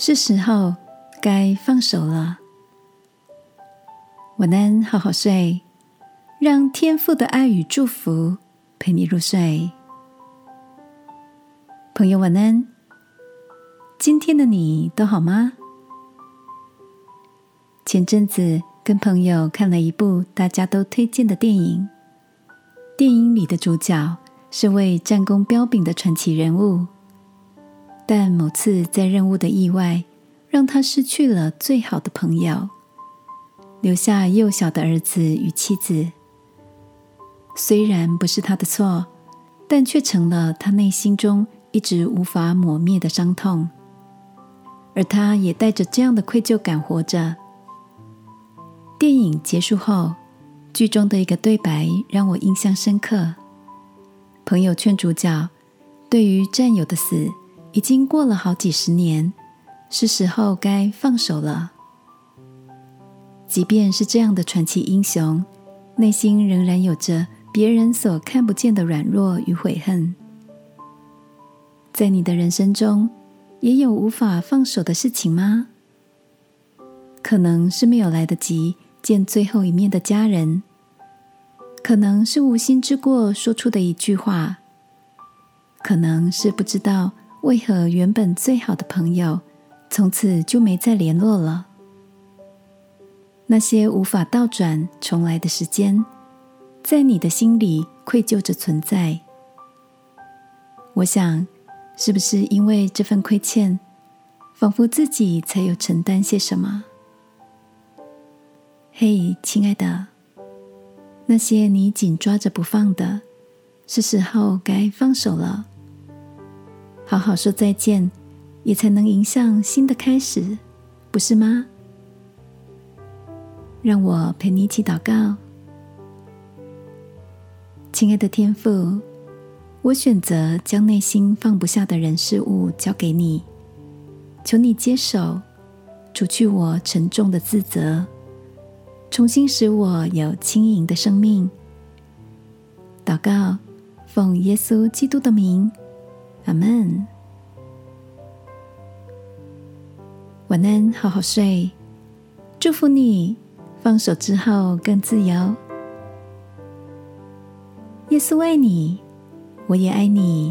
是时候该放手了。晚安，好好睡，让天父的爱与祝福陪你入睡。朋友，晚安。今天的你都好吗？前阵子跟朋友看了一部大家都推荐的电影，电影里的主角是位战功彪炳的传奇人物。但某次在任务的意外，让他失去了最好的朋友，留下幼小的儿子与妻子。虽然不是他的错，但却成了他内心中一直无法抹灭的伤痛。而他也带着这样的愧疚感活着。电影结束后，剧中的一个对白让我印象深刻。朋友劝主角，对于战友的死。已经过了好几十年，是时候该放手了。即便是这样的传奇英雄，内心仍然有着别人所看不见的软弱与悔恨。在你的人生中，也有无法放手的事情吗？可能是没有来得及见最后一面的家人，可能是无心之过说出的一句话，可能是不知道。为何原本最好的朋友，从此就没再联络了？那些无法倒转重来的时间，在你的心里愧疚着存在。我想，是不是因为这份亏欠，仿佛自己才有承担些什么？嘿，亲爱的，那些你紧抓着不放的，是时候该放手了。好好说再见，也才能迎向新的开始，不是吗？让我陪你一起祷告，亲爱的天父，我选择将内心放不下的人事物交给你，求你接手，除去我沉重的自责，重新使我有轻盈的生命。祷告，奉耶稣基督的名。阿门。晚安，好好睡。祝福你，放手之后更自由。耶稣爱你，我也爱你。